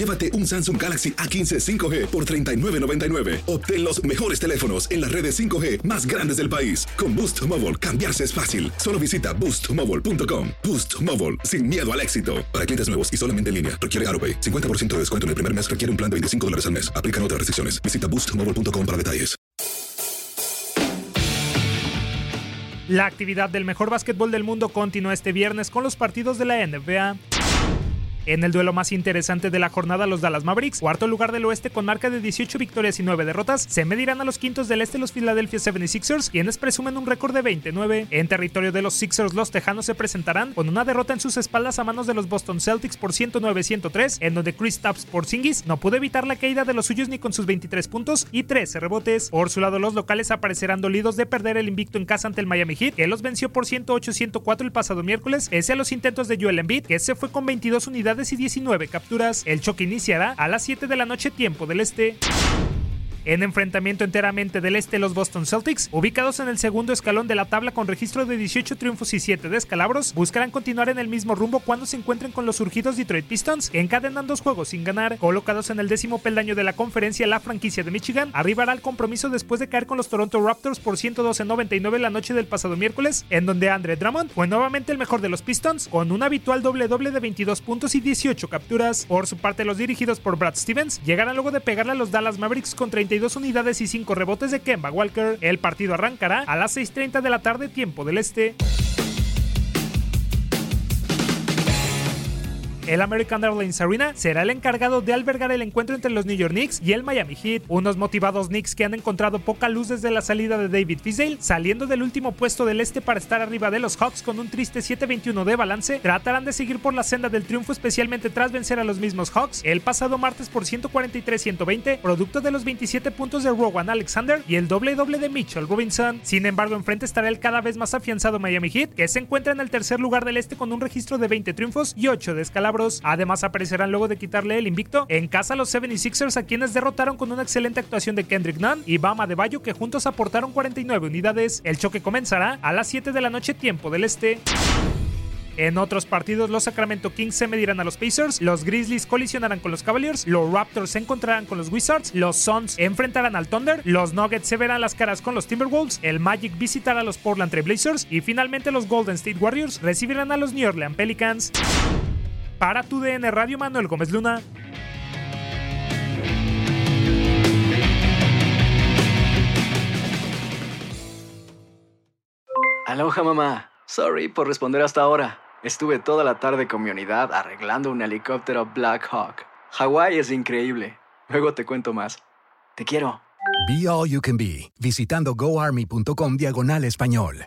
llévate un Samsung Galaxy A15 5G por $39.99. Obtén los mejores teléfonos en las redes 5G más grandes del país. Con Boost Mobile, cambiarse es fácil. Solo visita boostmobile.com. Boost Mobile, sin miedo al éxito. Para clientes nuevos y solamente en línea, requiere AroPay. 50% de descuento en el primer mes requiere un plan de 25 dólares al mes. Aplican otras restricciones. Visita boostmobile.com para detalles. La actividad del mejor básquetbol del mundo continúa este viernes con los partidos de la NBA. En el duelo más interesante de la jornada, los Dallas Mavericks, cuarto lugar del oeste con marca de 18 victorias y 9 derrotas, se medirán a los quintos del este los Philadelphia 76ers, quienes presumen un récord de 29. En territorio de los Sixers, los Tejanos se presentarán con una derrota en sus espaldas a manos de los Boston Celtics por 109-103, en donde Chris Tapps Porzingis no pudo evitar la caída de los suyos ni con sus 23 puntos y 13 rebotes. Por su lado, los locales aparecerán dolidos de perder el invicto en casa ante el Miami Heat, que los venció por 108-104 el pasado miércoles, pese a los intentos de Joel Embiid, que se fue con 22 unidades y 19 capturas. El choque iniciará a las 7 de la noche tiempo del este. En enfrentamiento enteramente del este, los Boston Celtics, ubicados en el segundo escalón de la tabla con registro de 18 triunfos y 7 descalabros, buscarán continuar en el mismo rumbo cuando se encuentren con los surgidos Detroit Pistons, que encadenan dos juegos sin ganar. Colocados en el décimo peldaño de la conferencia, la franquicia de Michigan arribará al compromiso después de caer con los Toronto Raptors por 112-99 la noche del pasado miércoles, en donde Andre Drummond fue nuevamente el mejor de los Pistons, con un habitual doble-doble de 22 puntos y 18 capturas. Por su parte, los dirigidos por Brad Stevens llegarán luego de pegarle a los Dallas Mavericks con 32 unidades y 5 rebotes de Kemba Walker. El partido arrancará a las 6.30 de la tarde, tiempo del este. El American Airlines Arena será el encargado de albergar el encuentro entre los New York Knicks y el Miami Heat, unos motivados Knicks que han encontrado poca luz desde la salida de David Fizdale, saliendo del último puesto del este para estar arriba de los Hawks con un triste 7-21 de balance, tratarán de seguir por la senda del triunfo especialmente tras vencer a los mismos Hawks el pasado martes por 143-120, producto de los 27 puntos de Rowan Alexander y el doble doble de Mitchell Robinson. Sin embargo, enfrente estará el cada vez más afianzado Miami Heat, que se encuentra en el tercer lugar del este con un registro de 20 triunfos y 8 descalabros. Además, aparecerán luego de quitarle el invicto en casa los 76ers, a quienes derrotaron con una excelente actuación de Kendrick Nunn y Bama de Bayo, que juntos aportaron 49 unidades. El choque comenzará a las 7 de la noche, tiempo del este. En otros partidos, los Sacramento Kings se medirán a los Pacers, los Grizzlies colisionarán con los Cavaliers, los Raptors se encontrarán con los Wizards, los Suns enfrentarán al Thunder, los Nuggets se verán las caras con los Timberwolves, el Magic visitará a los Portland Trail Blazers y finalmente los Golden State Warriors recibirán a los New Orleans Pelicans. Para tu DN Radio, Manuel Gómez Luna. Aloha mamá. Sorry por responder hasta ahora. Estuve toda la tarde con mi unidad arreglando un helicóptero Black Hawk. Hawái es increíble. Luego te cuento más. Te quiero. Be All You Can Be, visitando goarmy.com diagonal español.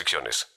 restricciones.